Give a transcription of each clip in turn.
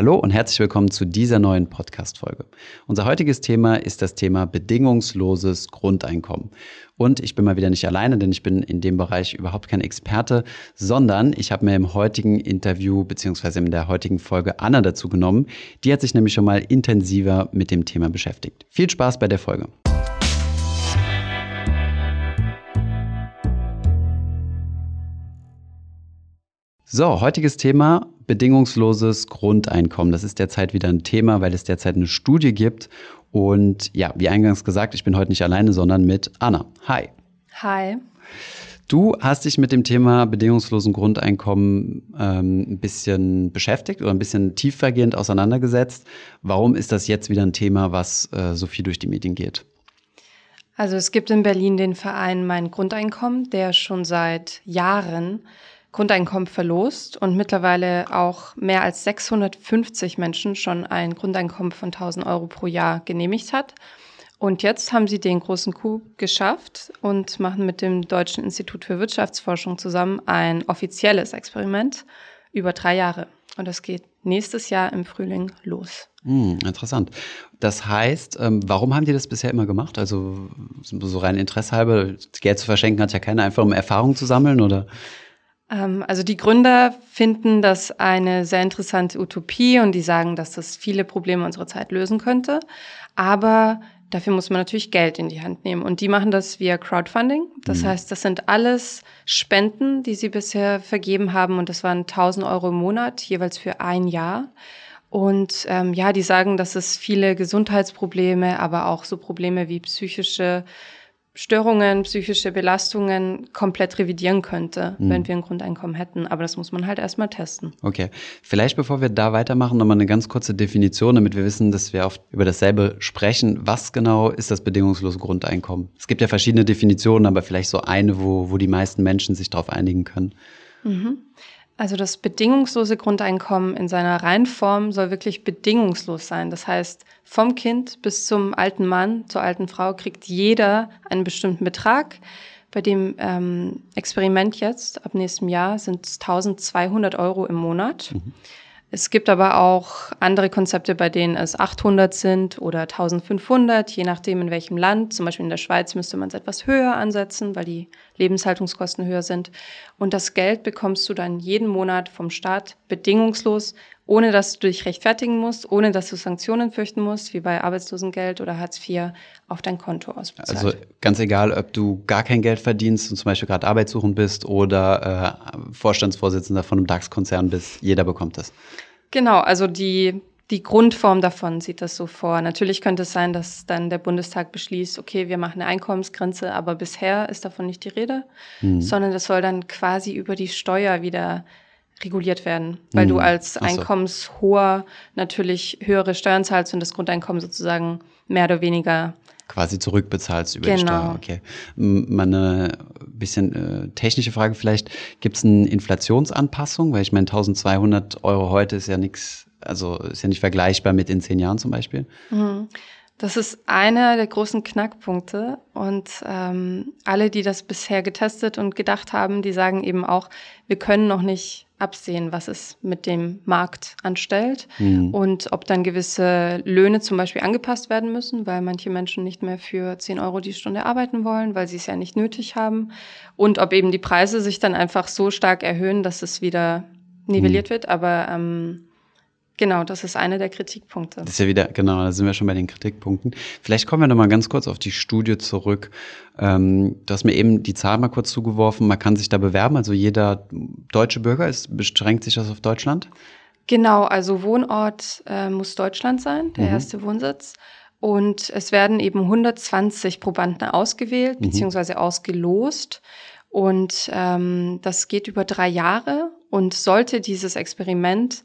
Hallo und herzlich willkommen zu dieser neuen Podcast-Folge. Unser heutiges Thema ist das Thema bedingungsloses Grundeinkommen. Und ich bin mal wieder nicht alleine, denn ich bin in dem Bereich überhaupt kein Experte, sondern ich habe mir im heutigen Interview beziehungsweise in der heutigen Folge Anna dazu genommen. Die hat sich nämlich schon mal intensiver mit dem Thema beschäftigt. Viel Spaß bei der Folge. So, heutiges Thema bedingungsloses Grundeinkommen. Das ist derzeit wieder ein Thema, weil es derzeit eine Studie gibt. Und ja, wie eingangs gesagt, ich bin heute nicht alleine, sondern mit Anna. Hi. Hi. Du hast dich mit dem Thema bedingungslosen Grundeinkommen ähm, ein bisschen beschäftigt oder ein bisschen tiefergehend auseinandergesetzt. Warum ist das jetzt wieder ein Thema, was äh, so viel durch die Medien geht? Also es gibt in Berlin den Verein Mein Grundeinkommen, der schon seit Jahren Grundeinkommen verlost und mittlerweile auch mehr als 650 Menschen schon ein Grundeinkommen von 1000 Euro pro Jahr genehmigt hat. Und jetzt haben sie den großen Coup geschafft und machen mit dem Deutschen Institut für Wirtschaftsforschung zusammen ein offizielles Experiment über drei Jahre. Und das geht nächstes Jahr im Frühling los. Hm, interessant. Das heißt, ähm, warum haben die das bisher immer gemacht? Also so rein Interesse halber, Geld zu verschenken hat ja keiner einfach, um Erfahrung zu sammeln, oder? Ähm, also die Gründer finden das eine sehr interessante Utopie und die sagen, dass das viele Probleme unserer Zeit lösen könnte. Aber dafür muss man natürlich Geld in die Hand nehmen. Und die machen das via Crowdfunding. Das mhm. heißt, das sind alles Spenden, die sie bisher vergeben haben. Und das waren 1000 Euro im Monat, jeweils für ein Jahr. Und ähm, ja, die sagen, dass es viele Gesundheitsprobleme, aber auch so Probleme wie psychische Störungen, psychische Belastungen komplett revidieren könnte, mhm. wenn wir ein Grundeinkommen hätten. Aber das muss man halt erstmal testen. Okay. Vielleicht bevor wir da weitermachen, nochmal eine ganz kurze Definition, damit wir wissen, dass wir oft über dasselbe sprechen. Was genau ist das bedingungslose Grundeinkommen? Es gibt ja verschiedene Definitionen, aber vielleicht so eine, wo, wo die meisten Menschen sich darauf einigen können. Mhm. Also das bedingungslose Grundeinkommen in seiner Reihenform soll wirklich bedingungslos sein. Das heißt, vom Kind bis zum alten Mann, zur alten Frau kriegt jeder einen bestimmten Betrag. Bei dem ähm, Experiment jetzt, ab nächstem Jahr, sind es 1200 Euro im Monat. Mhm. Es gibt aber auch andere Konzepte, bei denen es 800 sind oder 1500, je nachdem in welchem Land. Zum Beispiel in der Schweiz müsste man es etwas höher ansetzen, weil die Lebenshaltungskosten höher sind. Und das Geld bekommst du dann jeden Monat vom Staat bedingungslos, ohne dass du dich rechtfertigen musst, ohne dass du Sanktionen fürchten musst, wie bei Arbeitslosengeld oder Hartz IV, auf dein Konto ausbezahlt. Also ganz egal, ob du gar kein Geld verdienst und zum Beispiel gerade arbeitssuchend bist oder äh, Vorstandsvorsitzender von einem DAX-Konzern bist, jeder bekommt das. Genau, also die die Grundform davon sieht das so vor. Natürlich könnte es sein, dass dann der Bundestag beschließt, okay, wir machen eine Einkommensgrenze, aber bisher ist davon nicht die Rede, mhm. sondern das soll dann quasi über die Steuer wieder reguliert werden, weil mhm. du als. Einkommenshoher natürlich höhere Steuern zahlst und das Grundeinkommen sozusagen mehr oder weniger quasi zurückbezahlst über genau. die Steuer. Okay. Meine bisschen äh, technische Frage vielleicht, gibt es eine Inflationsanpassung? Weil ich meine, 1200 Euro heute ist ja nichts, also ist ja nicht vergleichbar mit in zehn Jahren zum Beispiel. Mhm. Das ist einer der großen Knackpunkte. Und ähm, alle, die das bisher getestet und gedacht haben, die sagen eben auch, wir können noch nicht absehen, was es mit dem Markt anstellt mhm. und ob dann gewisse Löhne zum Beispiel angepasst werden müssen, weil manche Menschen nicht mehr für 10 Euro die Stunde arbeiten wollen, weil sie es ja nicht nötig haben. Und ob eben die Preise sich dann einfach so stark erhöhen, dass es wieder nivelliert mhm. wird. Aber ähm, Genau, das ist einer der Kritikpunkte. Das ist ja wieder, genau, da sind wir schon bei den Kritikpunkten. Vielleicht kommen wir noch mal ganz kurz auf die Studie zurück. Ähm, du hast mir eben die Zahl mal kurz zugeworfen. Man kann sich da bewerben. Also jeder deutsche Bürger ist, beschränkt sich das auf Deutschland? Genau, also Wohnort äh, muss Deutschland sein, der mhm. erste Wohnsitz. Und es werden eben 120 Probanden ausgewählt mhm. beziehungsweise ausgelost. Und ähm, das geht über drei Jahre. Und sollte dieses Experiment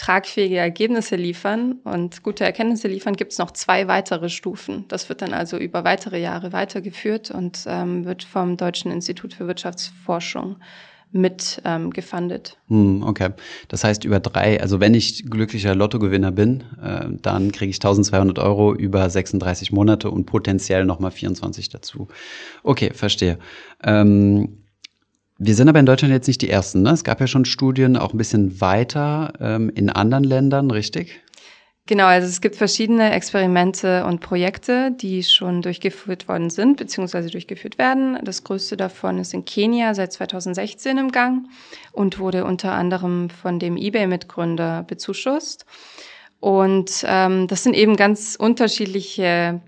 tragfähige Ergebnisse liefern und gute Erkenntnisse liefern, gibt es noch zwei weitere Stufen. Das wird dann also über weitere Jahre weitergeführt und ähm, wird vom Deutschen Institut für Wirtschaftsforschung mit ähm, gefundet. Hm, okay. Das heißt, über drei, also wenn ich glücklicher Lottogewinner bin, äh, dann kriege ich 1200 Euro über 36 Monate und potenziell nochmal 24 dazu. Okay, verstehe. Ähm, Wir sind aber in Deutschland jetzt nicht die Ersten. Ne? Es gab ja schon Studien auch ein bisschen weiter ähm, in anderen Ländern, richtig? Genau, also es gibt verschiedene Experimente und Projekte, die schon durchgeführt worden sind, beziehungsweise durchgeführt werden. Das größte davon ist in Kenia seit 2016 im Gang und wurde unter anderem von dem eBay-Mitgründer bezuschusst. Und ähm, das sind eben ganz unterschiedliche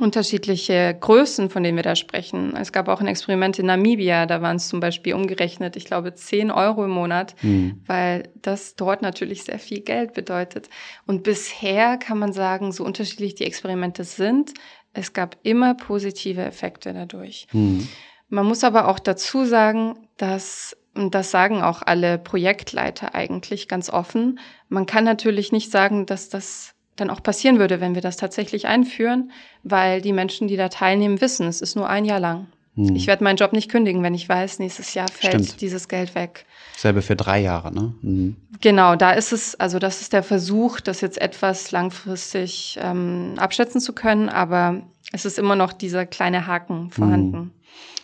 unterschiedliche Größen, von denen wir da sprechen. Es gab auch ein Experiment in Namibia, da waren es zum Beispiel umgerechnet, ich glaube, 10 Euro im Monat, mhm. weil das dort natürlich sehr viel Geld bedeutet. Und bisher kann man sagen, so unterschiedlich die Experimente sind, es gab immer positive Effekte dadurch. Mhm. Man muss aber auch dazu sagen, dass und das sagen auch alle Projektleiter eigentlich ganz offen. Man kann natürlich nicht sagen, dass das dann auch passieren würde, wenn wir das tatsächlich einführen, weil die Menschen, die da teilnehmen, wissen, es ist nur ein Jahr lang. Hm. Ich werde meinen Job nicht kündigen, wenn ich weiß, nächstes Jahr fällt Stimmt. dieses Geld weg. Selbe für drei Jahre, ne? Mhm. Genau, da ist es, also das ist der Versuch, das jetzt etwas langfristig ähm, abschätzen zu können, aber es ist immer noch dieser kleine Haken vorhanden. Mhm.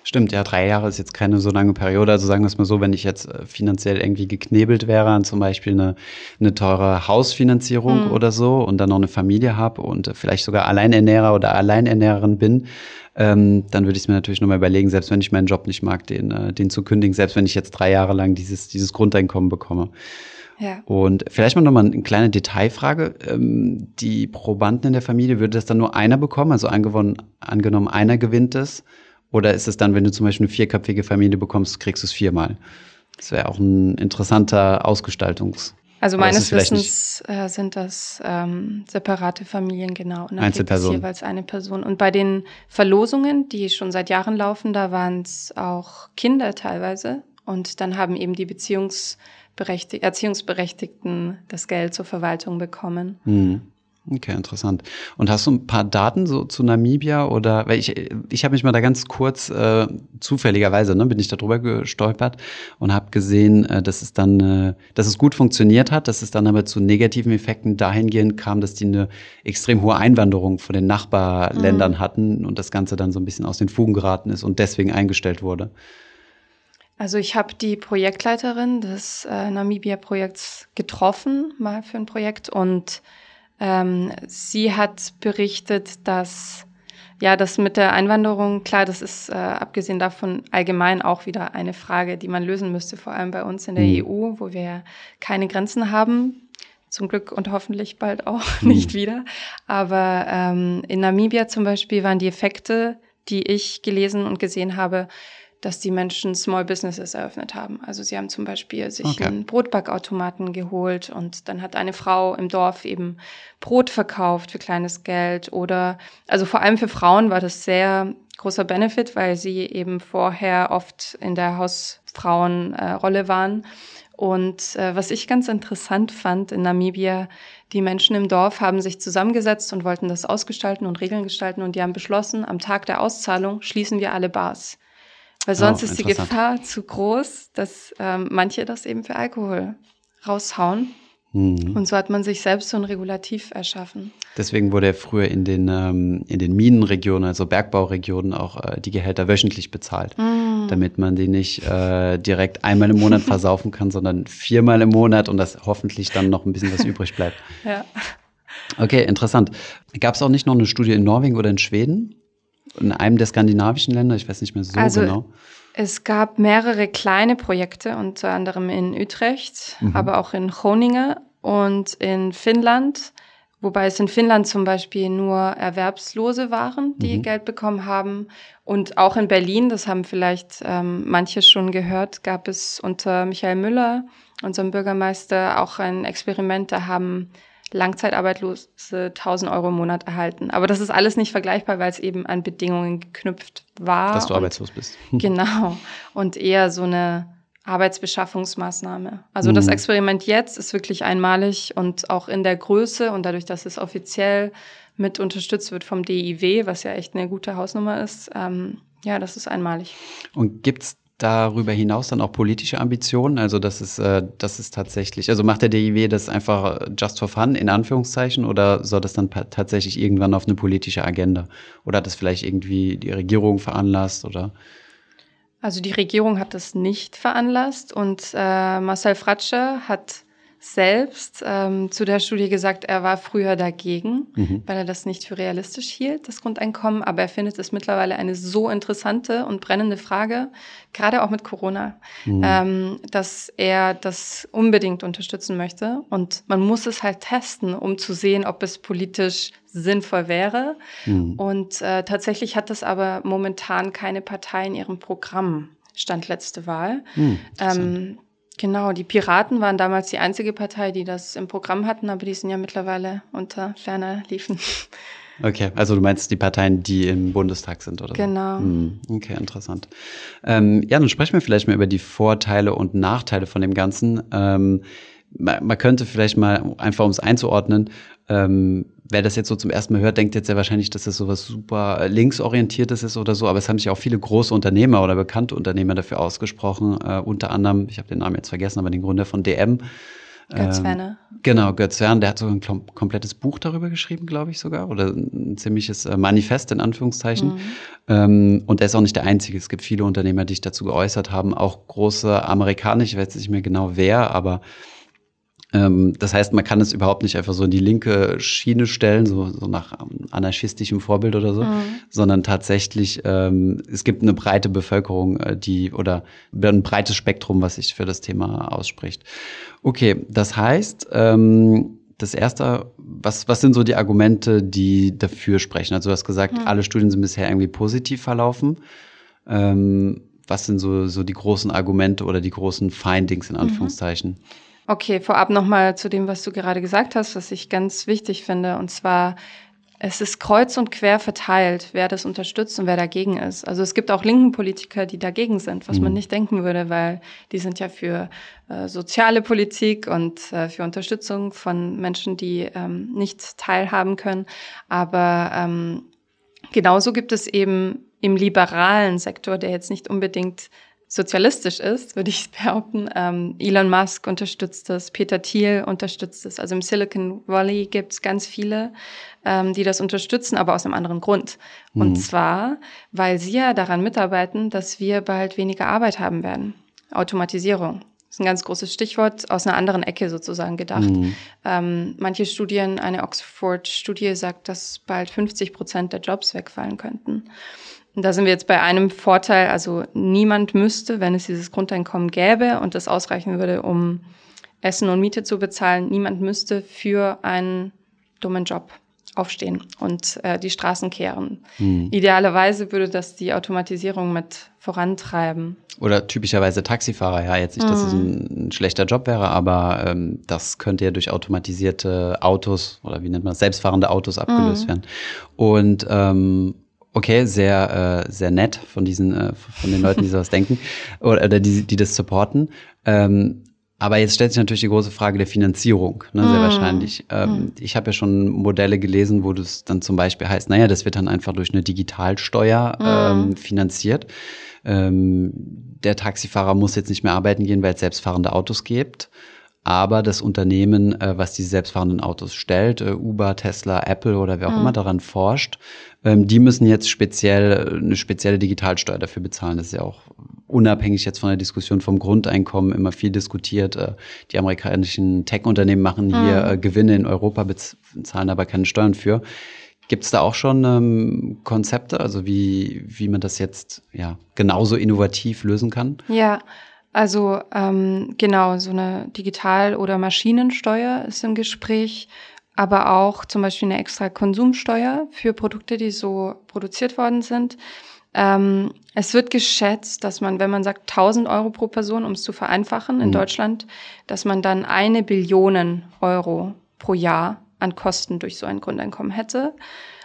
Stimmt, ja, drei Jahre ist jetzt keine so lange Periode. Also sagen wir es mal so, wenn ich jetzt äh, finanziell irgendwie geknebelt wäre an zum Beispiel eine, eine teure Hausfinanzierung mhm. oder so und dann noch eine Familie habe und vielleicht sogar Alleinernährer oder Alleinernährerin bin, ähm, dann würde ich es mir natürlich nochmal überlegen, selbst wenn ich meinen Job nicht mag, den, äh, den zu kündigen, selbst wenn ich jetzt drei Jahre lang dieses, dieses Grundeinkommen bekomme. Ja. Und vielleicht mal nochmal eine kleine Detailfrage. Ähm, die Probanden in der Familie, würde das dann nur einer bekommen? Also angenommen, einer gewinnt es oder ist es dann, wenn du zum Beispiel eine vierköpfige Familie bekommst, kriegst du es viermal? Das wäre auch ein interessanter Ausgestaltungs- also meines Wissens äh, sind das ähm, separate Familien, genau. Und Einzelpersonen. jeweils eine Person. Und bei den Verlosungen, die schon seit Jahren laufen, da waren es auch Kinder teilweise. Und dann haben eben die Beziehungsberechtig Erziehungsberechtigten das Geld zur Verwaltung bekommen. Mhm. Okay, interessant. Und hast du ein paar Daten so zu Namibia oder weil ich ich habe mich mal da ganz kurz äh, zufälligerweise ne, bin ich da drüber gestolpert und habe gesehen, äh, dass es dann äh, dass es gut funktioniert hat, dass es dann aber zu negativen Effekten dahingehend kam, dass die eine extrem hohe Einwanderung von den Nachbarländern mhm. hatten und das Ganze dann so ein bisschen aus den Fugen geraten ist und deswegen eingestellt wurde. Also ich habe die Projektleiterin des äh, Namibia-Projekts getroffen, mal für ein Projekt und ähm, sie hat berichtet, dass ja, das mit der Einwanderung, klar, das ist äh, abgesehen davon allgemein auch wieder eine Frage, die man lösen müsste, vor allem bei uns in der mhm. EU, wo wir keine Grenzen haben. Zum Glück und hoffentlich bald auch mhm. nicht wieder. Aber ähm, in Namibia zum Beispiel waren die Effekte, die ich gelesen und gesehen habe, dass die Menschen Small Businesses eröffnet haben. Also sie haben zum Beispiel sich okay. einen Brotbackautomaten geholt und dann hat eine Frau im Dorf eben Brot verkauft für kleines Geld oder, also vor allem für Frauen war das sehr großer Benefit, weil sie eben vorher oft in der Hausfrauenrolle äh, waren. Und äh, was ich ganz interessant fand in Namibia, die Menschen im Dorf haben sich zusammengesetzt und wollten das ausgestalten und Regeln gestalten und die haben beschlossen, am Tag der Auszahlung schließen wir alle Bars. Weil sonst oh, ist die Gefahr zu groß, dass ähm, manche das eben für Alkohol raushauen. Mhm. Und so hat man sich selbst so ein Regulativ erschaffen. Deswegen wurde ja früher in den, ähm, in den Minenregionen, also Bergbauregionen, auch äh, die Gehälter wöchentlich bezahlt, mhm. damit man die nicht äh, direkt einmal im Monat versaufen kann, sondern viermal im Monat und das hoffentlich dann noch ein bisschen was übrig bleibt. Ja. Okay, interessant. Gab es auch nicht noch eine Studie in Norwegen oder in Schweden? In einem der skandinavischen Länder, ich weiß nicht mehr so also, genau. Es gab mehrere kleine Projekte, unter anderem in Utrecht, mhm. aber auch in Groningen und in Finnland. Wobei es in Finnland zum Beispiel nur Erwerbslose waren, die mhm. Geld bekommen haben. Und auch in Berlin, das haben vielleicht ähm, manche schon gehört, gab es unter Michael Müller, unserem Bürgermeister, auch ein Experiment. Da haben Langzeitarbeitslose 1000 Euro im Monat erhalten. Aber das ist alles nicht vergleichbar, weil es eben an Bedingungen geknüpft war. Dass du arbeitslos bist. genau. Und eher so eine Arbeitsbeschaffungsmaßnahme. Also mhm. das Experiment jetzt ist wirklich einmalig und auch in der Größe und dadurch, dass es offiziell mit unterstützt wird vom DIW, was ja echt eine gute Hausnummer ist, ähm, ja, das ist einmalig. Und gibt es darüber hinaus dann auch politische Ambitionen? Also das ist, äh, das ist tatsächlich, also macht der DIW das einfach just for fun, in Anführungszeichen, oder soll das dann tatsächlich irgendwann auf eine politische Agenda? Oder hat das vielleicht irgendwie die Regierung veranlasst oder? Also die Regierung hat das nicht veranlasst und äh, Marcel Fratscher hat selbst ähm, zu der Studie gesagt, er war früher dagegen, mhm. weil er das nicht für realistisch hielt, das Grundeinkommen. Aber er findet es mittlerweile eine so interessante und brennende Frage, gerade auch mit Corona, mhm. ähm, dass er das unbedingt unterstützen möchte. Und man muss es halt testen, um zu sehen, ob es politisch sinnvoll wäre. Mhm. Und äh, tatsächlich hat das aber momentan keine Partei in ihrem Programm. Stand letzte Wahl. Mhm, ähm, Genau, die Piraten waren damals die einzige Partei, die das im Programm hatten, aber die sind ja mittlerweile unter ferner liefen. Okay, also du meinst die Parteien, die im Bundestag sind, oder? Genau. Hm, okay, interessant. Ähm, ja, dann sprechen wir vielleicht mal über die Vorteile und Nachteile von dem Ganzen. Ähm, man, man, könnte vielleicht mal, einfach um es einzuordnen, ähm, wer das jetzt so zum ersten Mal hört, denkt jetzt ja wahrscheinlich, dass das sowas super linksorientiertes ist oder so, aber es haben sich auch viele große Unternehmer oder bekannte Unternehmer dafür ausgesprochen, äh, unter anderem, ich habe den Namen jetzt vergessen, aber den Gründer von DM. Götz ähm, Werner. genau, Götz Werner, der hat so ein komplettes Buch darüber geschrieben, glaube ich sogar, oder ein ziemliches äh, Manifest in Anführungszeichen. Mhm. Ähm, und er ist auch nicht der Einzige. Es gibt viele Unternehmer, die sich dazu geäußert haben, auch große amerikanische, ich weiß nicht mehr genau wer, aber ähm, das heißt, man kann es überhaupt nicht einfach so in die linke Schiene stellen, so, so nach anarchistischem Vorbild oder so, mhm. sondern tatsächlich, ähm, es gibt eine breite Bevölkerung, äh, die oder ein breites Spektrum, was sich für das Thema ausspricht. Okay, das heißt, ähm, das erste, was, was sind so die Argumente, die dafür sprechen? Also du hast gesagt, mhm. alle Studien sind bisher irgendwie positiv verlaufen. Ähm, was sind so, so die großen Argumente oder die großen Findings in mhm. Anführungszeichen? Mhm. Okay, vorab nochmal zu dem, was du gerade gesagt hast, was ich ganz wichtig finde. Und zwar, es ist kreuz und quer verteilt, wer das unterstützt und wer dagegen ist. Also es gibt auch linken Politiker, die dagegen sind, was mhm. man nicht denken würde, weil die sind ja für äh, soziale Politik und äh, für Unterstützung von Menschen, die ähm, nicht teilhaben können. Aber ähm, genauso gibt es eben im liberalen Sektor, der jetzt nicht unbedingt sozialistisch ist, würde ich behaupten. Ähm, Elon Musk unterstützt das, Peter Thiel unterstützt es. Also im Silicon Valley gibt es ganz viele, ähm, die das unterstützen, aber aus einem anderen Grund. Mhm. Und zwar, weil sie ja daran mitarbeiten, dass wir bald weniger Arbeit haben werden. Automatisierung. Das ist ein ganz großes Stichwort, aus einer anderen Ecke sozusagen gedacht. Mhm. Ähm, manche Studien, eine Oxford-Studie sagt, dass bald 50 Prozent der Jobs wegfallen könnten. Und da sind wir jetzt bei einem Vorteil, also niemand müsste, wenn es dieses Grundeinkommen gäbe und das ausreichen würde, um Essen und Miete zu bezahlen, niemand müsste für einen dummen Job aufstehen und äh, die Straßen kehren. Hm. Idealerweise würde das die Automatisierung mit vorantreiben. Oder typischerweise Taxifahrer, ja, jetzt nicht, dass es ein, hm. ein schlechter Job wäre, aber ähm, das könnte ja durch automatisierte Autos oder wie nennt man das, selbstfahrende Autos abgelöst hm. werden. Und ähm, Okay, sehr, äh, sehr nett von diesen, äh, von den Leuten, die sowas denken oder, oder die, die das supporten. Ähm, aber jetzt stellt sich natürlich die große Frage der Finanzierung, ne, sehr mm. wahrscheinlich. Ähm, mm. Ich habe ja schon Modelle gelesen, wo das dann zum Beispiel heißt, naja, das wird dann einfach durch eine Digitalsteuer mm. ähm, finanziert. Ähm, der Taxifahrer muss jetzt nicht mehr arbeiten gehen, weil es selbstfahrende Autos gibt. Aber das Unternehmen, äh, was diese selbstfahrenden Autos stellt, äh, Uber, Tesla, Apple oder wer auch mm. immer daran forscht, ähm, die müssen jetzt speziell eine spezielle Digitalsteuer dafür bezahlen. Das ist ja auch unabhängig jetzt von der Diskussion vom Grundeinkommen immer viel diskutiert. Äh, die amerikanischen Tech-Unternehmen machen hier mhm. äh, Gewinne in Europa, bezahlen aber keine Steuern für. Gibt es da auch schon ähm, Konzepte, also wie, wie man das jetzt ja genauso innovativ lösen kann? Ja, also ähm, genau, so eine Digital- oder Maschinensteuer ist im Gespräch aber auch zum Beispiel eine extra Konsumsteuer für Produkte, die so produziert worden sind. Ähm, es wird geschätzt, dass man, wenn man sagt 1000 Euro pro Person, um es zu vereinfachen in mhm. Deutschland, dass man dann eine Billion Euro pro Jahr an Kosten durch so ein Grundeinkommen hätte.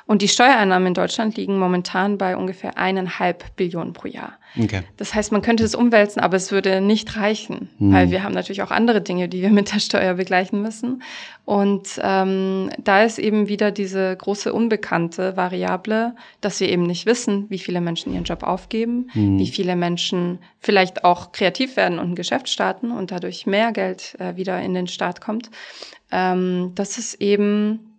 Und die Steuereinnahmen in Deutschland liegen momentan bei ungefähr eineinhalb Billionen pro Jahr. Okay. Das heißt, man könnte es umwälzen, aber es würde nicht reichen, hm. weil wir haben natürlich auch andere Dinge, die wir mit der Steuer begleichen müssen. Und ähm, da ist eben wieder diese große unbekannte Variable, dass wir eben nicht wissen, wie viele Menschen ihren Job aufgeben, hm. wie viele Menschen vielleicht auch kreativ werden und ein Geschäft starten und dadurch mehr Geld äh, wieder in den Staat kommt. Ähm, das ist eben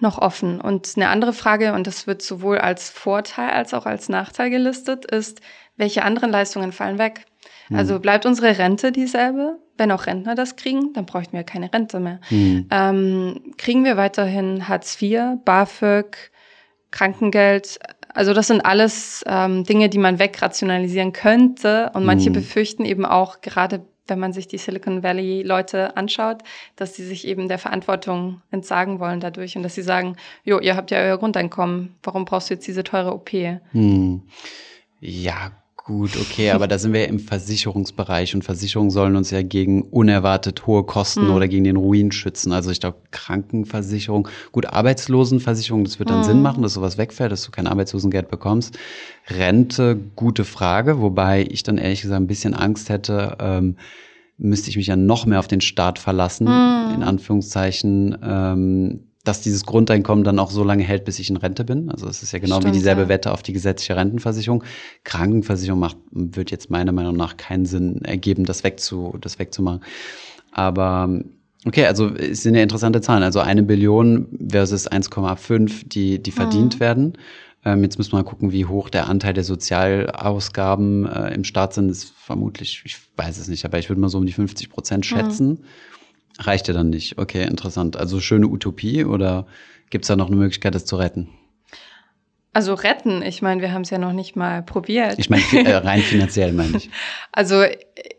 noch offen. Und eine andere Frage, und das wird sowohl als Vorteil als auch als Nachteil gelistet, ist, welche anderen Leistungen fallen weg? Mhm. Also bleibt unsere Rente dieselbe? Wenn auch Rentner das kriegen, dann bräuchten wir keine Rente mehr. Mhm. Ähm, kriegen wir weiterhin Hartz IV, BAföG, Krankengeld? Also das sind alles ähm, Dinge, die man wegrationalisieren könnte. Und manche mhm. befürchten eben auch, gerade wenn man sich die Silicon Valley Leute anschaut, dass sie sich eben der Verantwortung entsagen wollen dadurch und dass sie sagen, jo, ihr habt ja euer Grundeinkommen, warum brauchst du jetzt diese teure OP? Hm. Ja, Gut, okay, aber da sind wir im Versicherungsbereich und Versicherungen sollen uns ja gegen unerwartet hohe Kosten mhm. oder gegen den Ruin schützen. Also ich glaube, Krankenversicherung, gut, Arbeitslosenversicherung, das wird dann mhm. Sinn machen, dass sowas wegfällt, dass du kein Arbeitslosengeld bekommst. Rente, gute Frage, wobei ich dann ehrlich gesagt ein bisschen Angst hätte, ähm, müsste ich mich ja noch mehr auf den Staat verlassen, mhm. in Anführungszeichen. Ähm, dass dieses Grundeinkommen dann auch so lange hält, bis ich in Rente bin. Also es ist ja genau Stimmt, wie dieselbe ja. Wette auf die gesetzliche Rentenversicherung. Krankenversicherung macht, wird jetzt meiner Meinung nach keinen Sinn ergeben, das, wegzu, das wegzumachen. Aber okay, also es sind ja interessante Zahlen. Also eine Billion versus 1,5, die, die verdient mhm. werden. Ähm, jetzt müssen wir mal gucken, wie hoch der Anteil der Sozialausgaben äh, im Staat sind. Das ist vermutlich, ich weiß es nicht, aber ich würde mal so um die 50 Prozent schätzen. Mhm. Reicht ja dann nicht. Okay, interessant. Also schöne Utopie oder gibt es da noch eine Möglichkeit, das zu retten? Also retten, ich meine, wir haben es ja noch nicht mal probiert. Ich meine, äh, rein finanziell meine ich. Also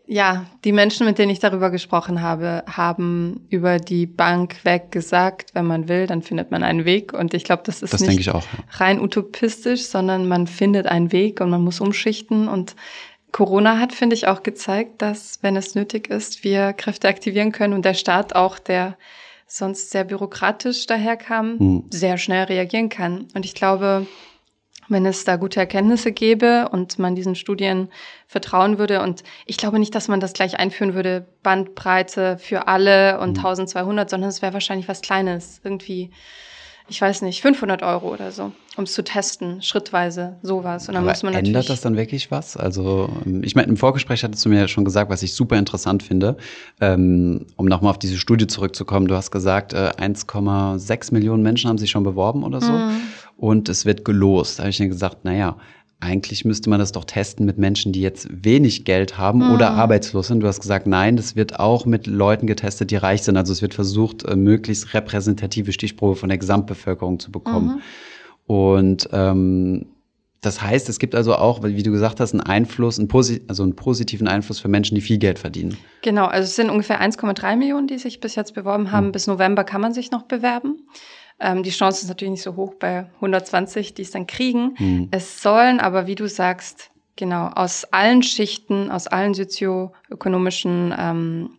ja, die Menschen, mit denen ich darüber gesprochen habe, haben über die Bank weg gesagt, wenn man will, dann findet man einen Weg. Und ich glaube, das ist das nicht auch, ja. rein utopistisch, sondern man findet einen Weg und man muss umschichten. Und Corona hat, finde ich, auch gezeigt, dass, wenn es nötig ist, wir Kräfte aktivieren können und der Staat auch, der sonst sehr bürokratisch daherkam, mhm. sehr schnell reagieren kann. Und ich glaube, wenn es da gute Erkenntnisse gäbe und man diesen Studien vertrauen würde. Und ich glaube nicht, dass man das gleich einführen würde, Bandbreite für alle und mhm. 1200, sondern es wäre wahrscheinlich was Kleines, irgendwie ich weiß nicht, 500 Euro oder so, um es zu testen, schrittweise, sowas. Und dann Aber muss man natürlich. Ändert das dann wirklich was? Also, ähm, ich meine, im Vorgespräch hattest du mir ja schon gesagt, was ich super interessant finde, ähm, um nochmal auf diese Studie zurückzukommen. Du hast gesagt, äh, 1,6 Millionen Menschen haben sich schon beworben oder so. Mhm. Und es wird gelost. Da habe ich mir gesagt, naja, eigentlich müsste man das doch testen mit Menschen, die jetzt wenig Geld haben mhm. oder arbeitslos sind. Du hast gesagt, nein, das wird auch mit Leuten getestet, die reich sind. Also es wird versucht, äh, möglichst repräsentative Stichprobe von der Gesamtbevölkerung zu bekommen. Mhm. Und ähm, das heißt, es gibt also auch, wie du gesagt hast, einen Einfluss, einen, also einen positiven Einfluss für Menschen, die viel Geld verdienen. Genau, also es sind ungefähr 1,3 Millionen, die sich bis jetzt beworben haben. Mhm. Bis November kann man sich noch bewerben. Ähm, die Chance ist natürlich nicht so hoch bei 120, die es dann kriegen. Mhm. Es sollen aber, wie du sagst, genau, aus allen Schichten, aus allen sozioökonomischen ähm,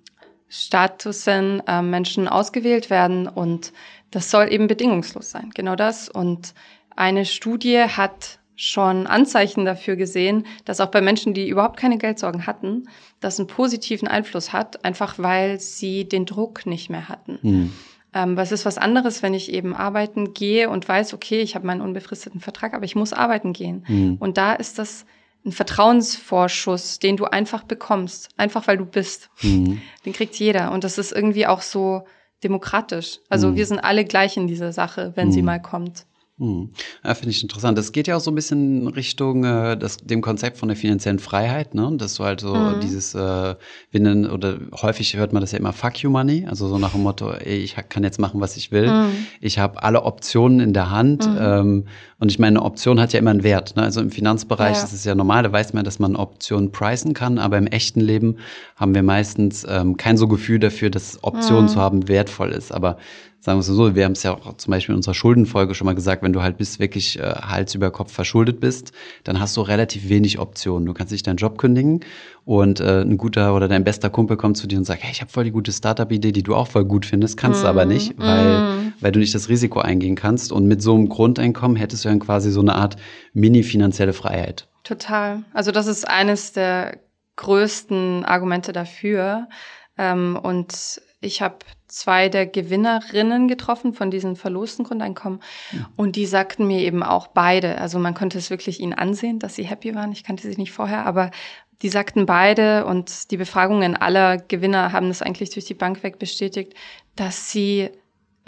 Statusen äh, Menschen ausgewählt werden und das soll eben bedingungslos sein. Genau das. Und eine Studie hat schon Anzeichen dafür gesehen, dass auch bei Menschen, die überhaupt keine Geldsorgen hatten, das einen positiven Einfluss hat, einfach weil sie den Druck nicht mehr hatten. Mhm. Ähm, was ist was anderes, wenn ich eben arbeiten gehe und weiß, okay, ich habe meinen unbefristeten Vertrag, aber ich muss arbeiten gehen. Mhm. Und da ist das ein Vertrauensvorschuss, den du einfach bekommst, einfach weil du bist. Mhm. Den kriegt jeder. Und das ist irgendwie auch so demokratisch. Also mhm. wir sind alle gleich in dieser Sache, wenn sie mhm. mal kommt. Hm. Ja, finde ich interessant. Das geht ja auch so ein bisschen Richtung äh, das, dem Konzept von der finanziellen Freiheit, ne? Dass du halt so mhm. dieses äh, Winnen oder häufig hört man das ja immer Fuck you Money, also so nach dem Motto, ey, ich kann jetzt machen, was ich will. Mhm. Ich habe alle Optionen in der Hand. Mhm. Ähm, und ich meine, eine Option hat ja immer einen Wert. Ne? Also im Finanzbereich ja. ist es ja normal, da weiß man, dass man Optionen pricen kann, aber im echten Leben haben wir meistens ähm, kein so Gefühl dafür, dass Optionen mhm. zu haben wertvoll ist. Aber sagen wir es so, wir haben es ja auch zum Beispiel in unserer Schuldenfolge schon mal gesagt, wenn du halt bis wirklich äh, Hals über Kopf verschuldet bist, dann hast du relativ wenig Optionen. Du kannst nicht deinen Job kündigen und äh, ein guter oder dein bester Kumpel kommt zu dir und sagt, hey, ich habe voll die gute Startup-Idee, die du auch voll gut findest, kannst du aber nicht, weil, mm. weil du nicht das Risiko eingehen kannst. Und mit so einem Grundeinkommen hättest du dann quasi so eine Art mini-finanzielle Freiheit. Total. Also das ist eines der größten Argumente dafür. Ähm, und ich habe zwei der Gewinnerinnen getroffen von diesen verlosten Grundeinkommen ja. und die sagten mir eben auch beide, also man konnte es wirklich ihnen ansehen, dass sie happy waren. Ich kannte sie nicht vorher, aber die sagten beide und die Befragungen aller Gewinner haben das eigentlich durch die Bank weg bestätigt, dass sie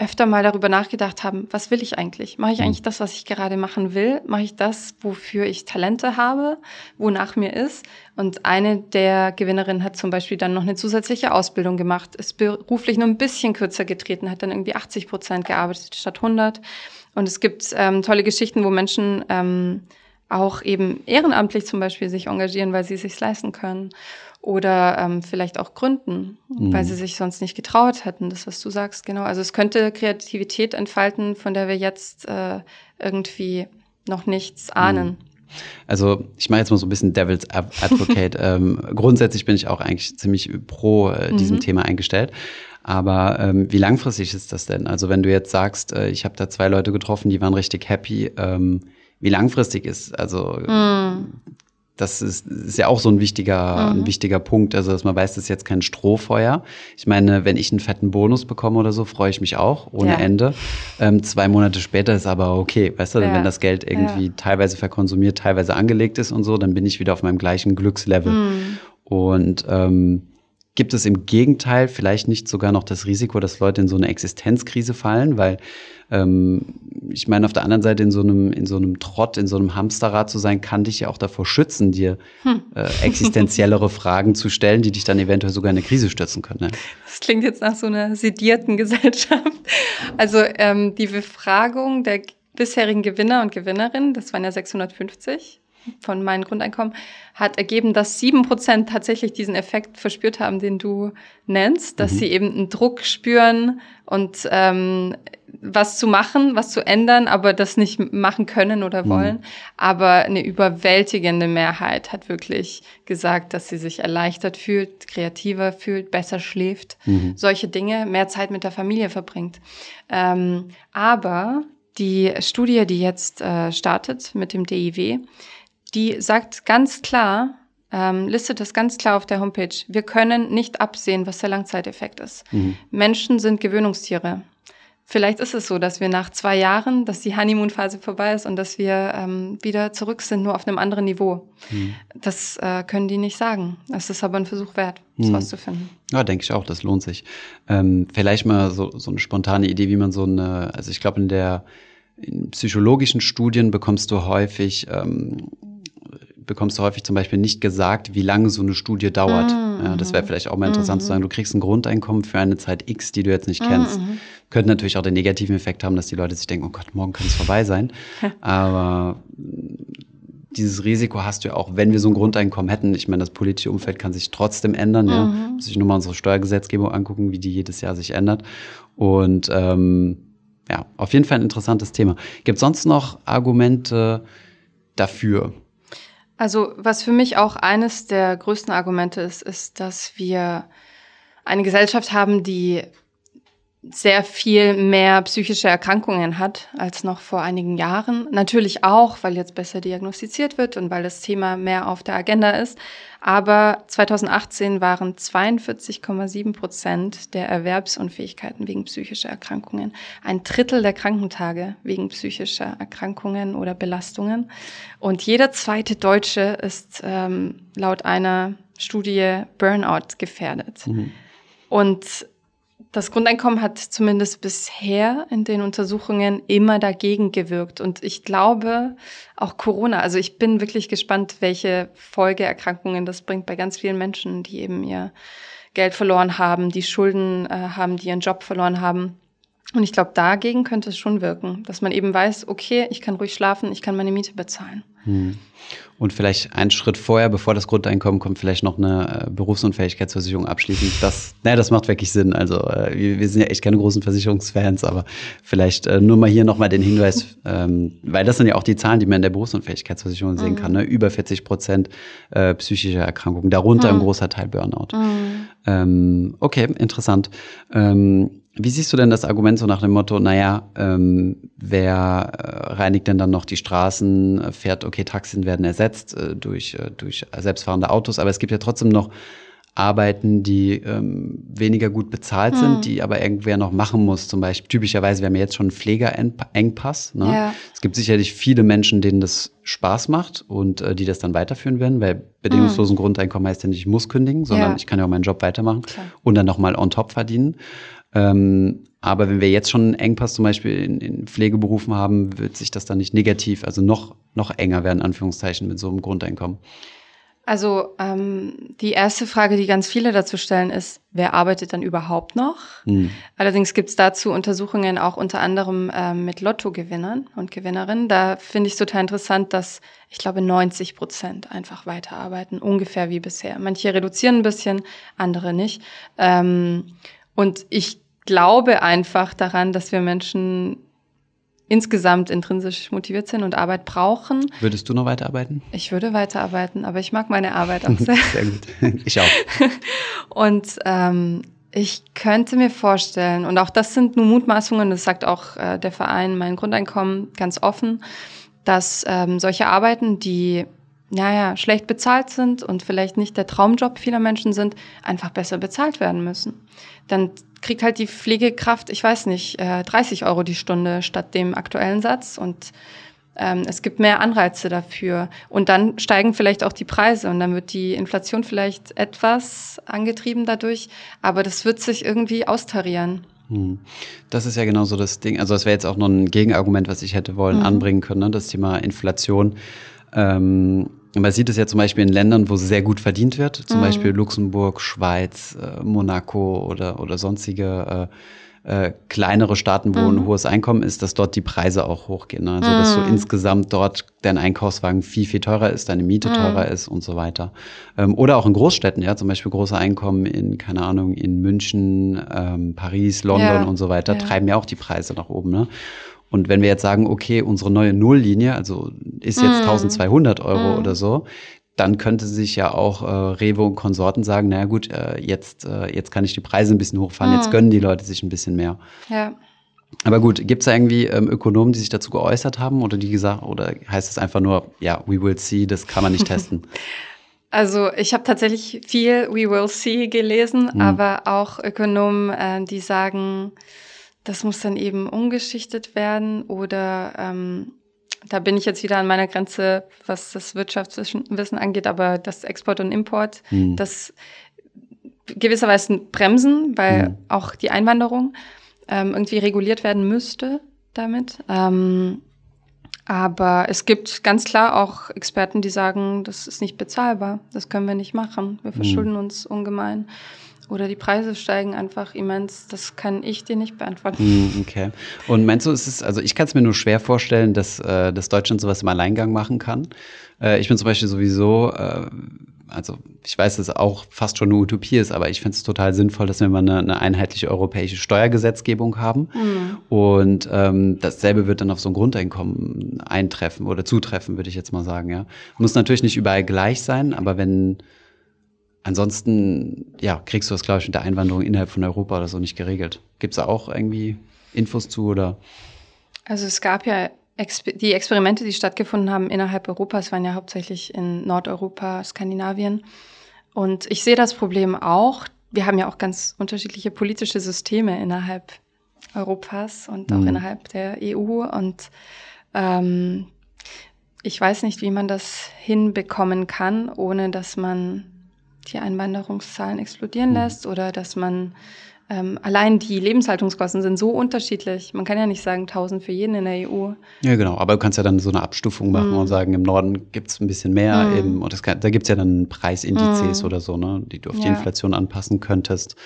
öfter mal darüber nachgedacht haben, was will ich eigentlich? Mache ich eigentlich das, was ich gerade machen will? Mache ich das, wofür ich Talente habe, wonach mir ist? Und eine der Gewinnerinnen hat zum Beispiel dann noch eine zusätzliche Ausbildung gemacht, ist beruflich nur ein bisschen kürzer getreten, hat dann irgendwie 80 Prozent gearbeitet statt 100. Und es gibt ähm, tolle Geschichten, wo Menschen ähm, auch eben ehrenamtlich zum Beispiel sich engagieren, weil sie es sich leisten können oder ähm, vielleicht auch gründen, mhm. weil sie sich sonst nicht getraut hätten. Das, was du sagst, genau. Also es könnte Kreativität entfalten, von der wir jetzt äh, irgendwie noch nichts ahnen. Mhm. Also ich mache jetzt mal so ein bisschen Devil's Advocate. ähm, grundsätzlich bin ich auch eigentlich ziemlich pro äh, diesem mhm. Thema eingestellt. Aber ähm, wie langfristig ist das denn? Also wenn du jetzt sagst, äh, ich habe da zwei Leute getroffen, die waren richtig happy, ähm, wie langfristig ist? Also mm das ist, ist ja auch so ein wichtiger, mhm. ein wichtiger Punkt. Also, dass man weiß, das ist jetzt kein Strohfeuer. Ich meine, wenn ich einen fetten Bonus bekomme oder so, freue ich mich auch ohne ja. Ende. Ähm, zwei Monate später ist aber okay, weißt du, ja. wenn das Geld irgendwie ja. teilweise verkonsumiert, teilweise angelegt ist und so, dann bin ich wieder auf meinem gleichen Glückslevel. Mhm. Und ähm, gibt es im Gegenteil vielleicht nicht sogar noch das Risiko, dass Leute in so eine Existenzkrise fallen, weil ähm, ich meine, auf der anderen Seite in so einem, in so einem Trott, in so einem Hamsterrad zu sein, kann dich ja auch davor schützen, dir hm. äh, existenziellere Fragen zu stellen, die dich dann eventuell sogar in eine Krise stürzen können. Ne? Das klingt jetzt nach so einer sedierten Gesellschaft. Also ähm, die Befragung der bisherigen Gewinner und Gewinnerinnen, das waren ja 650 von meinem Grundeinkommen, hat ergeben, dass sieben Prozent tatsächlich diesen Effekt verspürt haben, den du nennst, dass mhm. sie eben einen Druck spüren und ähm, was zu machen, was zu ändern, aber das nicht machen können oder mhm. wollen. Mhm. Aber eine überwältigende Mehrheit hat wirklich gesagt, dass sie sich erleichtert fühlt, kreativer fühlt, besser schläft, mhm. solche Dinge, mehr Zeit mit der Familie verbringt. Ähm, aber die Studie, die jetzt äh, startet mit dem DIW, die sagt ganz klar, ähm, listet das ganz klar auf der Homepage. Wir können nicht absehen, was der Langzeiteffekt ist. Mhm. Menschen sind Gewöhnungstiere. Vielleicht ist es so, dass wir nach zwei Jahren, dass die Honeymoon-Phase vorbei ist und dass wir ähm, wieder zurück sind, nur auf einem anderen Niveau. Mhm. Das äh, können die nicht sagen. Es ist aber ein Versuch wert, das mhm. rauszufinden. Ja, denke ich auch, das lohnt sich. Ähm, vielleicht mal so, so eine spontane Idee, wie man so eine, also ich glaube, in der in psychologischen Studien bekommst du häufig ähm, bekommst du häufig zum Beispiel nicht gesagt, wie lange so eine Studie dauert. Mhm. Ja, das wäre vielleicht auch mal interessant mhm. zu sagen, du kriegst ein Grundeinkommen für eine Zeit X, die du jetzt nicht kennst. Mhm. Könnte natürlich auch den negativen Effekt haben, dass die Leute sich denken, oh Gott, morgen kann es vorbei sein. Aber dieses Risiko hast du ja auch, wenn wir so ein Grundeinkommen hätten. Ich meine, das politische Umfeld kann sich trotzdem ändern. Mhm. Ja. Muss ich nur mal unsere Steuergesetzgebung angucken, wie die jedes Jahr sich ändert. Und ähm, ja, auf jeden Fall ein interessantes Thema. Gibt es sonst noch Argumente dafür? Also was für mich auch eines der größten Argumente ist, ist, dass wir eine Gesellschaft haben, die sehr viel mehr psychische Erkrankungen hat als noch vor einigen Jahren. Natürlich auch, weil jetzt besser diagnostiziert wird und weil das Thema mehr auf der Agenda ist. Aber 2018 waren 42,7 Prozent der Erwerbsunfähigkeiten wegen psychischer Erkrankungen. Ein Drittel der Krankentage wegen psychischer Erkrankungen oder Belastungen. Und jeder zweite Deutsche ist ähm, laut einer Studie Burnout gefährdet. Mhm. Und das Grundeinkommen hat zumindest bisher in den Untersuchungen immer dagegen gewirkt. Und ich glaube, auch Corona, also ich bin wirklich gespannt, welche Folgeerkrankungen das bringt bei ganz vielen Menschen, die eben ihr Geld verloren haben, die Schulden äh, haben, die ihren Job verloren haben. Und ich glaube, dagegen könnte es schon wirken, dass man eben weiß, okay, ich kann ruhig schlafen, ich kann meine Miete bezahlen. Hm. Und vielleicht einen Schritt vorher, bevor das Grundeinkommen kommt, vielleicht noch eine äh, Berufsunfähigkeitsversicherung abschließen. Das, naja, das macht wirklich Sinn. Also äh, wir, wir, sind ja echt keine großen Versicherungsfans, aber vielleicht äh, nur mal hier nochmal den Hinweis, ähm, weil das sind ja auch die Zahlen, die man in der Berufsunfähigkeitsversicherung mhm. sehen kann. Ne? Über 40 Prozent äh, psychische Erkrankungen, darunter mhm. ein großer Teil Burnout. Mhm. Ähm, okay, interessant. Ähm, wie siehst du denn das Argument so nach dem Motto, naja, ähm, wer äh, reinigt denn dann noch die Straßen, fährt, okay, Taxen werden ersetzt äh, durch, äh, durch selbstfahrende Autos, aber es gibt ja trotzdem noch Arbeiten, die ähm, weniger gut bezahlt hm. sind, die aber irgendwer noch machen muss. Zum Beispiel, typischerweise, wir haben ja jetzt schon einen Pflegerengpass. Ne? Ja. Es gibt sicherlich viele Menschen, denen das Spaß macht und äh, die das dann weiterführen werden, weil bedingungslosen hm. Grundeinkommen heißt ja nicht, ich muss kündigen, sondern ja. ich kann ja auch meinen Job weitermachen Klar. und dann nochmal on top verdienen. Ähm, aber wenn wir jetzt schon einen Engpass zum Beispiel in, in, Pflegeberufen haben, wird sich das dann nicht negativ, also noch, noch enger werden, Anführungszeichen, mit so einem Grundeinkommen. Also ähm, die erste Frage, die ganz viele dazu stellen, ist, wer arbeitet dann überhaupt noch? Mhm. Allerdings gibt es dazu Untersuchungen auch unter anderem ähm, mit Lottogewinnern und Gewinnerinnen. Da finde ich es total interessant, dass ich glaube 90 Prozent einfach weiterarbeiten, ungefähr wie bisher. Manche reduzieren ein bisschen, andere nicht. Ähm, und ich glaube einfach daran, dass wir Menschen insgesamt intrinsisch motiviert sind und Arbeit brauchen. Würdest du noch weiterarbeiten? Ich würde weiterarbeiten, aber ich mag meine Arbeit auch sehr. sehr gut. Ich auch. und ähm, ich könnte mir vorstellen, und auch das sind nur Mutmaßungen, das sagt auch äh, der Verein Mein Grundeinkommen ganz offen, dass ähm, solche Arbeiten, die naja, schlecht bezahlt sind und vielleicht nicht der Traumjob vieler Menschen sind, einfach besser bezahlt werden müssen. Dann kriegt halt die Pflegekraft, ich weiß nicht, 30 äh, Euro die Stunde statt dem aktuellen Satz und ähm, es gibt mehr Anreize dafür. Und dann steigen vielleicht auch die Preise und dann wird die Inflation vielleicht etwas angetrieben dadurch, aber das wird sich irgendwie austarieren. Hm. Das ist ja genau so das Ding. Also das wäre jetzt auch noch ein Gegenargument, was ich hätte wollen mhm. anbringen können, ne? das Thema Inflation. Ähm, man sieht es ja zum Beispiel in Ländern, wo sehr gut verdient wird, zum mhm. Beispiel Luxemburg, Schweiz, äh, Monaco oder, oder sonstige äh, äh, kleinere Staaten, wo mhm. ein hohes Einkommen ist, dass dort die Preise auch hochgehen. Ne? Also, dass so mhm. insgesamt dort dein Einkaufswagen viel, viel teurer ist, deine Miete mhm. teurer ist und so weiter. Ähm, oder auch in Großstädten, ja, zum Beispiel große Einkommen in, keine Ahnung, in München, ähm, Paris, London ja. und so weiter, ja. treiben ja auch die Preise nach oben. Ne? Und wenn wir jetzt sagen, okay, unsere neue Nulllinie, also ist jetzt mm. 1200 Euro mm. oder so, dann könnte sich ja auch äh, Rewe und Konsorten sagen, naja gut, äh, jetzt, äh, jetzt kann ich die Preise ein bisschen hochfahren, mm. jetzt gönnen die Leute sich ein bisschen mehr. Ja. Aber gut, gibt es da irgendwie ähm, Ökonomen, die sich dazu geäußert haben oder die gesagt, oder heißt es einfach nur, ja, we will see, das kann man nicht testen? Also ich habe tatsächlich viel We Will See gelesen, mhm. aber auch Ökonomen, äh, die sagen, das muss dann eben umgeschichtet werden oder ähm, da bin ich jetzt wieder an meiner Grenze, was das Wirtschaftswissen angeht, aber das Export und Import, mhm. das gewisserweise bremsen, weil mhm. auch die Einwanderung ähm, irgendwie reguliert werden müsste damit. Ähm, aber es gibt ganz klar auch Experten, die sagen, das ist nicht bezahlbar, das können wir nicht machen, wir hm. verschulden mhm. uns ungemein. Oder die Preise steigen einfach immens. Das kann ich dir nicht beantworten. Hm, okay. Und meinst du, ist es, also ich kann es mir nur schwer vorstellen, dass, äh, dass Deutschland sowas im Alleingang machen kann. Äh, ich bin zum Beispiel sowieso, äh, also ich weiß, dass es auch fast schon eine Utopie ist, aber ich finde es total sinnvoll, dass wir mal eine, eine einheitliche europäische Steuergesetzgebung haben. Mhm. Und ähm, dasselbe wird dann auf so ein Grundeinkommen eintreffen oder zutreffen, würde ich jetzt mal sagen. Ja, muss natürlich nicht überall gleich sein, aber wenn Ansonsten, ja, kriegst du das, glaube ich, mit der Einwanderung innerhalb von Europa oder so nicht geregelt. Gibt es da auch irgendwie Infos zu oder? Also es gab ja Exper die Experimente, die stattgefunden haben innerhalb Europas, waren ja hauptsächlich in Nordeuropa, Skandinavien. Und ich sehe das Problem auch. Wir haben ja auch ganz unterschiedliche politische Systeme innerhalb Europas und auch mhm. innerhalb der EU. Und ähm, ich weiß nicht, wie man das hinbekommen kann, ohne dass man die Einwanderungszahlen explodieren mhm. lässt oder dass man ähm, allein die Lebenshaltungskosten sind so unterschiedlich. Man kann ja nicht sagen 1000 für jeden in der EU. Ja, genau. Aber du kannst ja dann so eine Abstufung machen mm. und sagen, im Norden gibt es ein bisschen mehr mm. eben. Und kann, da gibt es ja dann Preisindizes mm. oder so, ne, die du auf ja. die Inflation anpassen könntest.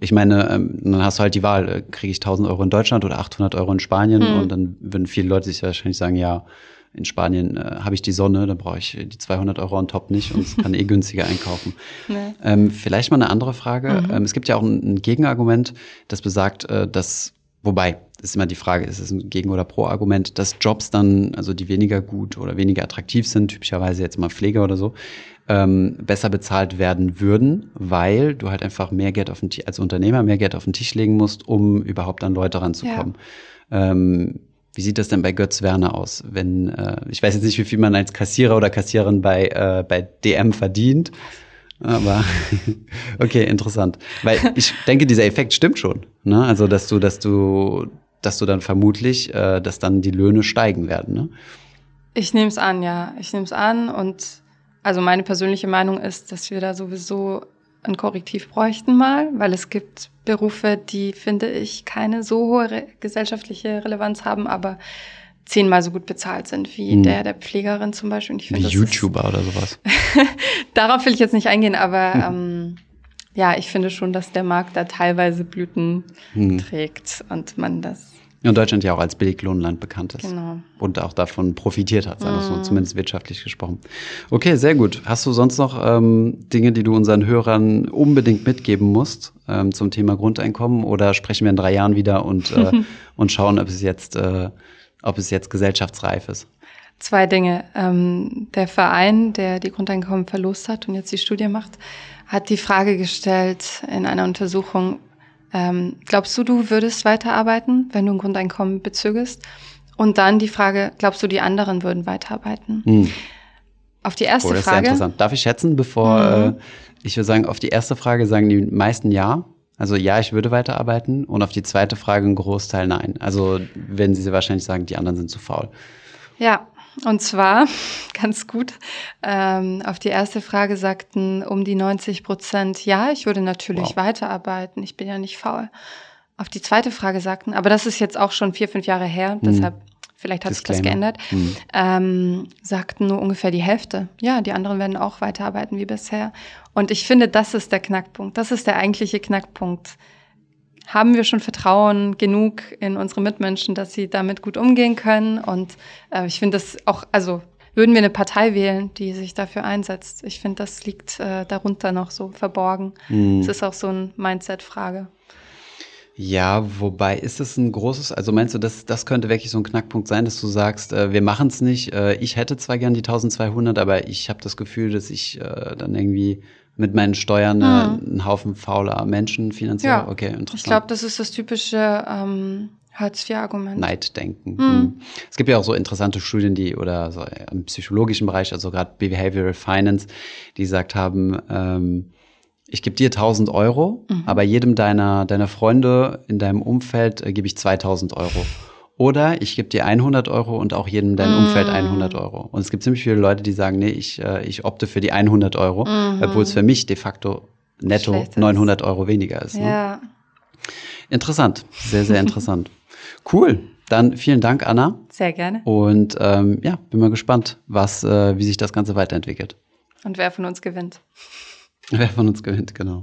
Ich meine, ähm, dann hast du halt die Wahl, äh, kriege ich 1000 Euro in Deutschland oder 800 Euro in Spanien? Und dann würden viele Leute sich wahrscheinlich sagen, ja, in Spanien äh, habe ich die Sonne, da brauche ich die 200 Euro on top nicht und kann eh günstiger einkaufen. Nee. Ähm, vielleicht mal eine andere Frage. Mhm. Ähm, es gibt ja auch ein, ein Gegenargument, das besagt, äh, dass, wobei, ist immer die Frage, ist es ein Gegen- oder Pro-Argument, dass Jobs dann, also die weniger gut oder weniger attraktiv sind, typischerweise jetzt mal Pfleger oder so, ähm, besser bezahlt werden würden, weil du halt einfach mehr Geld auf den als Unternehmer mehr Geld auf den Tisch legen musst, um überhaupt an Leute ranzukommen. Ja. Ähm, wie sieht das denn bei Götz Werner aus? Wenn, äh, ich weiß jetzt nicht, wie viel man als Kassierer oder Kassiererin bei, äh, bei DM verdient. Aber okay, interessant. Weil ich denke, dieser Effekt stimmt schon. Ne? Also, dass du, dass du, dass du dann vermutlich, äh, dass dann die Löhne steigen werden. Ne? Ich nehme es an, ja. Ich nehme es an. Und also meine persönliche Meinung ist, dass wir da sowieso ein Korrektiv bräuchten mal, weil es gibt Berufe, die, finde ich, keine so hohe re gesellschaftliche Relevanz haben, aber zehnmal so gut bezahlt sind wie hm. der der Pflegerin zum Beispiel. Und ich find, wie YouTuber oder sowas. Darauf will ich jetzt nicht eingehen, aber ähm, ja, ich finde schon, dass der Markt da teilweise Blüten hm. trägt und man das und Deutschland ja auch als Billiglohnland bekannt ist. Genau. Und auch davon profitiert hat, sagen wir so, mhm. zumindest wirtschaftlich gesprochen. Okay, sehr gut. Hast du sonst noch ähm, Dinge, die du unseren Hörern unbedingt mitgeben musst ähm, zum Thema Grundeinkommen? Oder sprechen wir in drei Jahren wieder und, äh, und schauen, ob es jetzt, äh, ob es jetzt gesellschaftsreif ist? Zwei Dinge. Ähm, der Verein, der die Grundeinkommen verlost hat und jetzt die Studie macht, hat die Frage gestellt in einer Untersuchung, ähm, glaubst du, du würdest weiterarbeiten, wenn du ein Grundeinkommen bezögest? Und dann die Frage, glaubst du, die anderen würden weiterarbeiten? Mhm. Auf die erste oh, das Frage. Ist sehr interessant. Darf ich schätzen, bevor mhm. äh, ich würde sagen, auf die erste Frage sagen die meisten ja. Also ja, ich würde weiterarbeiten. Und auf die zweite Frage ein Großteil nein. Also wenn sie wahrscheinlich sagen, die anderen sind zu faul. Ja, und zwar, ganz gut, ähm, auf die erste Frage sagten um die 90 Prozent, ja, ich würde natürlich wow. weiterarbeiten, ich bin ja nicht faul. Auf die zweite Frage sagten, aber das ist jetzt auch schon vier, fünf Jahre her, mhm. deshalb vielleicht hat Disclaimer. sich das geändert, mhm. ähm, sagten nur ungefähr die Hälfte. Ja, die anderen werden auch weiterarbeiten wie bisher. Und ich finde, das ist der Knackpunkt. Das ist der eigentliche Knackpunkt haben wir schon Vertrauen genug in unsere Mitmenschen, dass sie damit gut umgehen können. Und äh, ich finde das auch, also würden wir eine Partei wählen, die sich dafür einsetzt. Ich finde, das liegt äh, darunter noch so verborgen. Es mhm. ist auch so eine Mindset-Frage. Ja, wobei ist es ein großes, also meinst du, das, das könnte wirklich so ein Knackpunkt sein, dass du sagst, äh, wir machen es nicht. Äh, ich hätte zwar gern die 1200, aber ich habe das Gefühl, dass ich äh, dann irgendwie mit meinen Steuern mhm. einen Haufen fauler Menschen finanziere. Ja. Okay, interessant. Ich glaube, das ist das typische ähm, Hartz-IV-Argument. Neiddenken. Mhm. Es gibt ja auch so interessante Studien, die oder so im psychologischen Bereich, also gerade Behavioral Finance, die gesagt haben, ähm, ich gebe dir 1000 Euro, mhm. aber jedem deiner, deiner Freunde in deinem Umfeld äh, gebe ich 2000 Euro. Oder ich gebe dir 100 Euro und auch jedem dein Umfeld 100 mm. Euro. Und es gibt ziemlich viele Leute, die sagen, nee, ich, äh, ich opte für die 100 Euro, mhm. obwohl es für mich de facto netto Schlecht 900 Euro weniger ist. Ne? Ja. Interessant, sehr, sehr interessant. cool. Dann vielen Dank, Anna. Sehr gerne. Und ähm, ja, bin mal gespannt, was, äh, wie sich das Ganze weiterentwickelt. Und wer von uns gewinnt. Wer von uns gewinnt, genau.